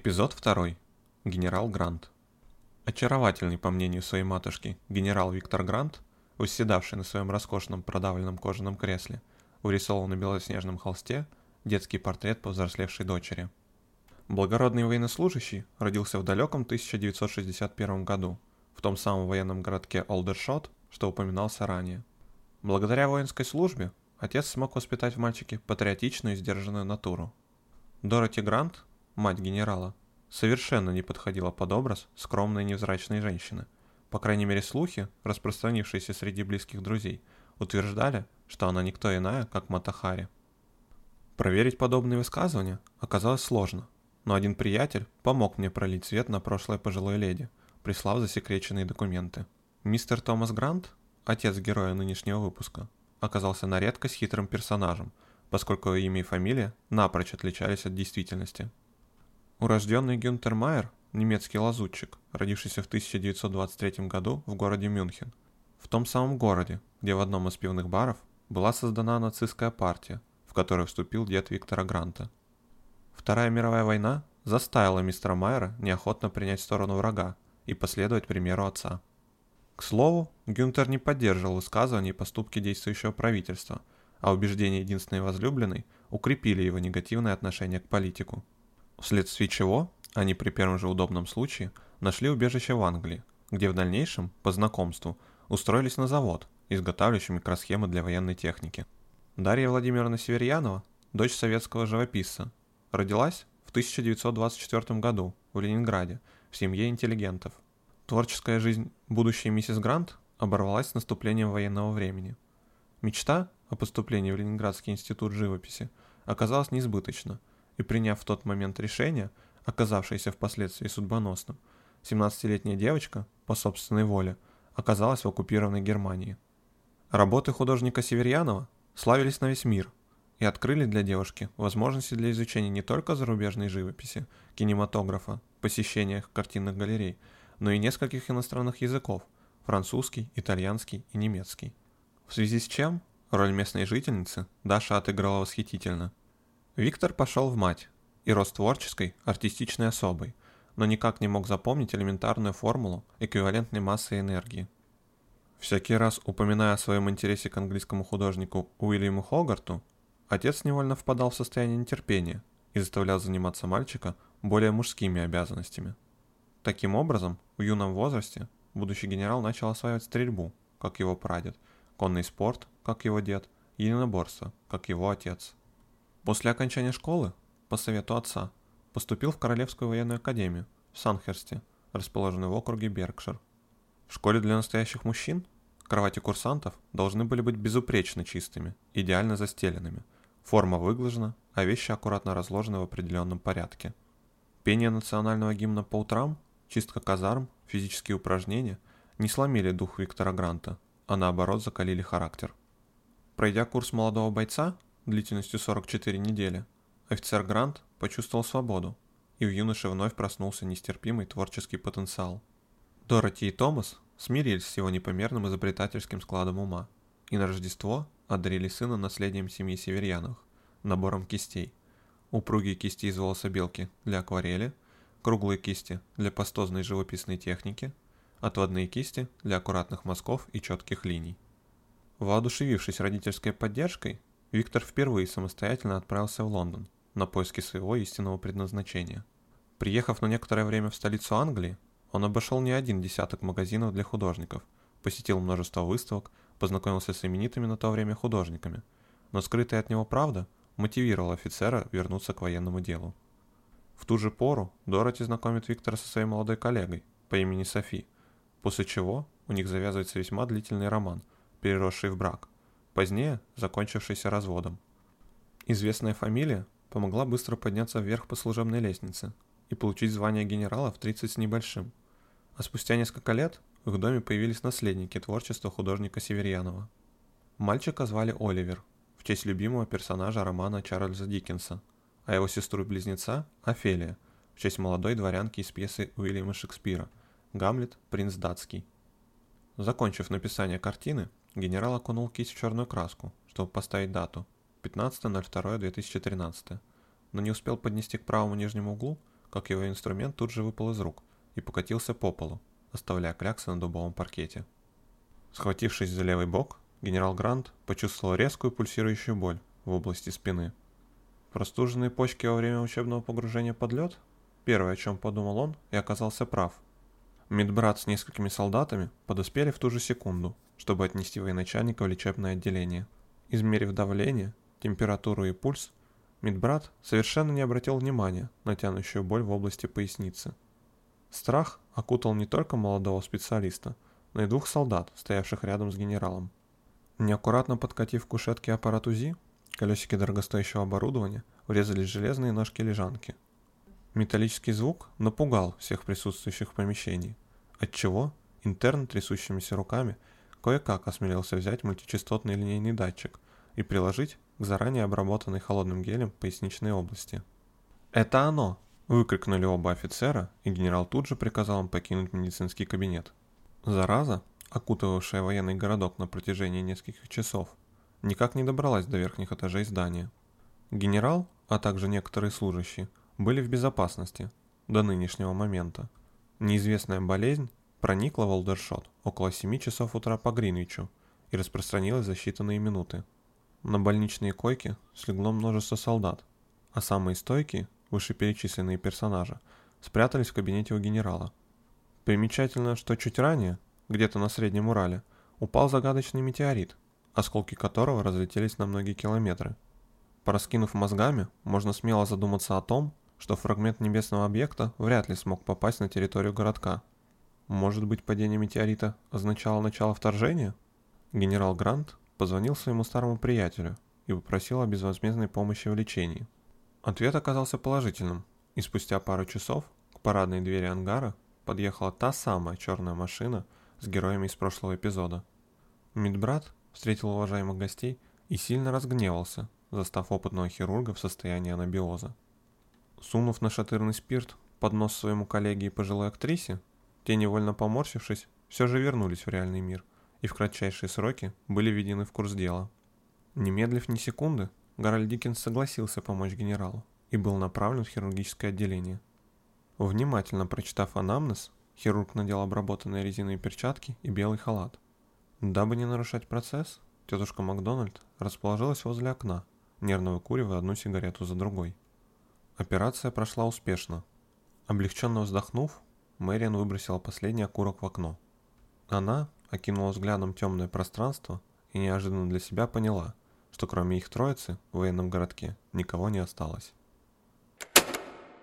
Эпизод 2. Генерал Грант. Очаровательный, по мнению своей матушки, генерал Виктор Грант, восседавший на своем роскошном продавленном кожаном кресле, урисовал на белоснежном холсте детский портрет повзрослевшей дочери. Благородный военнослужащий родился в далеком 1961 году, в том самом военном городке Олдершот, что упоминался ранее. Благодаря воинской службе отец смог воспитать в мальчике патриотичную и сдержанную натуру. Дороти Грант, мать генерала, совершенно не подходила под образ скромной невзрачной женщины. По крайней мере слухи, распространившиеся среди близких друзей, утверждали, что она никто иная, как Матахари. Проверить подобные высказывания оказалось сложно, но один приятель помог мне пролить свет на прошлое пожилой леди, прислав засекреченные документы. Мистер Томас Грант, отец героя нынешнего выпуска, оказался на редкость хитрым персонажем, поскольку его имя и фамилия напрочь отличались от действительности. Урожденный Гюнтер Майер, немецкий лазутчик, родившийся в 1923 году в городе Мюнхен. В том самом городе, где в одном из пивных баров была создана нацистская партия, в которую вступил дед Виктора Гранта. Вторая мировая война заставила мистера Майера неохотно принять сторону врага и последовать примеру отца. К слову, Гюнтер не поддерживал высказывания и поступки действующего правительства, а убеждения единственной возлюбленной укрепили его негативное отношение к политику вследствие чего они при первом же удобном случае нашли убежище в Англии, где в дальнейшем, по знакомству, устроились на завод, изготавливающий микросхемы для военной техники. Дарья Владимировна Северьянова, дочь советского живописца, родилась в 1924 году в Ленинграде в семье интеллигентов. Творческая жизнь будущей миссис Грант оборвалась с наступлением военного времени. Мечта о поступлении в Ленинградский институт живописи оказалась несбыточна – и приняв в тот момент решение, оказавшееся впоследствии судьбоносным, 17-летняя девочка, по собственной воле, оказалась в оккупированной Германии. Работы художника Северьянова славились на весь мир и открыли для девушки возможности для изучения не только зарубежной живописи, кинематографа, посещения картинных галерей, но и нескольких иностранных языков – французский, итальянский и немецкий. В связи с чем роль местной жительницы Даша отыграла восхитительно – Виктор пошел в мать и рос творческой, артистичной особой, но никак не мог запомнить элементарную формулу эквивалентной массы энергии. Всякий раз упоминая о своем интересе к английскому художнику Уильяму Хогарту, отец невольно впадал в состояние нетерпения и заставлял заниматься мальчика более мужскими обязанностями. Таким образом, в юном возрасте будущий генерал начал осваивать стрельбу, как его прадед, конный спорт, как его дед, единоборство, как его отец. После окончания школы, по совету отца, поступил в Королевскую военную академию в Санхерсте, расположенной в округе Беркшир. В школе для настоящих мужчин кровати курсантов должны были быть безупречно чистыми, идеально застеленными. Форма выглажена, а вещи аккуратно разложены в определенном порядке. Пение национального гимна по утрам, чистка казарм, физические упражнения не сломили дух Виктора Гранта, а наоборот закалили характер. Пройдя курс молодого бойца, длительностью 44 недели, офицер Грант почувствовал свободу, и в юноше вновь проснулся нестерпимый творческий потенциал. Дороти и Томас смирились с его непомерным изобретательским складом ума, и на Рождество одарили сына наследием семьи Северьяновых, набором кистей. Упругие кисти из волособелки для акварели, круглые кисти для пастозной живописной техники, отводные кисти для аккуратных мазков и четких линий. Воодушевившись родительской поддержкой, Виктор впервые самостоятельно отправился в Лондон на поиски своего истинного предназначения. Приехав на некоторое время в столицу Англии, он обошел не один десяток магазинов для художников, посетил множество выставок, познакомился с именитыми на то время художниками, но скрытая от него правда мотивировала офицера вернуться к военному делу. В ту же пору Дороти знакомит Виктора со своей молодой коллегой по имени Софи, после чего у них завязывается весьма длительный роман, переросший в брак – позднее закончившийся разводом. Известная фамилия помогла быстро подняться вверх по служебной лестнице и получить звание генерала в 30 с небольшим. А спустя несколько лет в их доме появились наследники творчества художника Северьянова. Мальчика звали Оливер, в честь любимого персонажа романа Чарльза Диккенса, а его сестру-близнеца – Офелия, в честь молодой дворянки из пьесы Уильяма Шекспира «Гамлет. Принц датский». Закончив написание картины, Генерал окунул кисть в черную краску, чтобы поставить дату 15.02.2013, но не успел поднести к правому нижнему углу, как его инструмент тут же выпал из рук и покатился по полу, оставляя кляксы на дубовом паркете. Схватившись за левый бок, генерал Грант почувствовал резкую пульсирующую боль в области спины. Простуженные почки во время учебного погружения под лед? Первое, о чем подумал он, и оказался прав. Медбрат с несколькими солдатами подоспели в ту же секунду, чтобы отнести военачальника в лечебное отделение. Измерив давление, температуру и пульс, медбрат совершенно не обратил внимания на тянущую боль в области поясницы. Страх окутал не только молодого специалиста, но и двух солдат, стоявших рядом с генералом. Неаккуратно подкатив к кушетке аппарат УЗИ, колесики дорогостоящего оборудования врезались в железные ножки лежанки. Металлический звук напугал всех присутствующих в помещении, отчего интерн трясущимися руками кое-как осмелился взять мультичастотный линейный датчик и приложить к заранее обработанной холодным гелем поясничной области. «Это оно!» Выкрикнули оба офицера, и генерал тут же приказал им покинуть медицинский кабинет. Зараза, окутывавшая военный городок на протяжении нескольких часов, никак не добралась до верхних этажей здания. Генерал, а также некоторые служащие, были в безопасности до нынешнего момента. Неизвестная болезнь проникла в Олдершот около 7 часов утра по Гринвичу и распространилась за считанные минуты. На больничные койки слегло множество солдат, а самые стойкие вышеперечисленные персонажи, спрятались в кабинете у генерала. Примечательно, что чуть ранее, где-то на Среднем Урале, упал загадочный метеорит, осколки которого разлетелись на многие километры. Пораскинув мозгами, можно смело задуматься о том, что фрагмент небесного объекта вряд ли смог попасть на территорию городка. Может быть, падение метеорита означало начало вторжения? Генерал Грант позвонил своему старому приятелю и попросил о безвозмездной помощи в лечении – Ответ оказался положительным, и спустя пару часов к парадной двери ангара подъехала та самая черная машина с героями из прошлого эпизода. Мидбрат встретил уважаемых гостей и сильно разгневался, застав опытного хирурга в состоянии анабиоза. Сунув на шатырный спирт под нос своему коллеге и пожилой актрисе, те, невольно поморщившись, все же вернулись в реальный мир и в кратчайшие сроки были введены в курс дела. Немедлив ни секунды, Гарольд Диккенс согласился помочь генералу и был направлен в хирургическое отделение. Внимательно прочитав анамнез, хирург надел обработанные резиновые перчатки и белый халат. Дабы не нарушать процесс, тетушка Макдональд расположилась возле окна, нервно выкуривая одну сигарету за другой. Операция прошла успешно. Облегченно вздохнув, Мэриан выбросила последний окурок в окно. Она окинула взглядом темное пространство и неожиданно для себя поняла – что кроме их троицы в военном городке никого не осталось.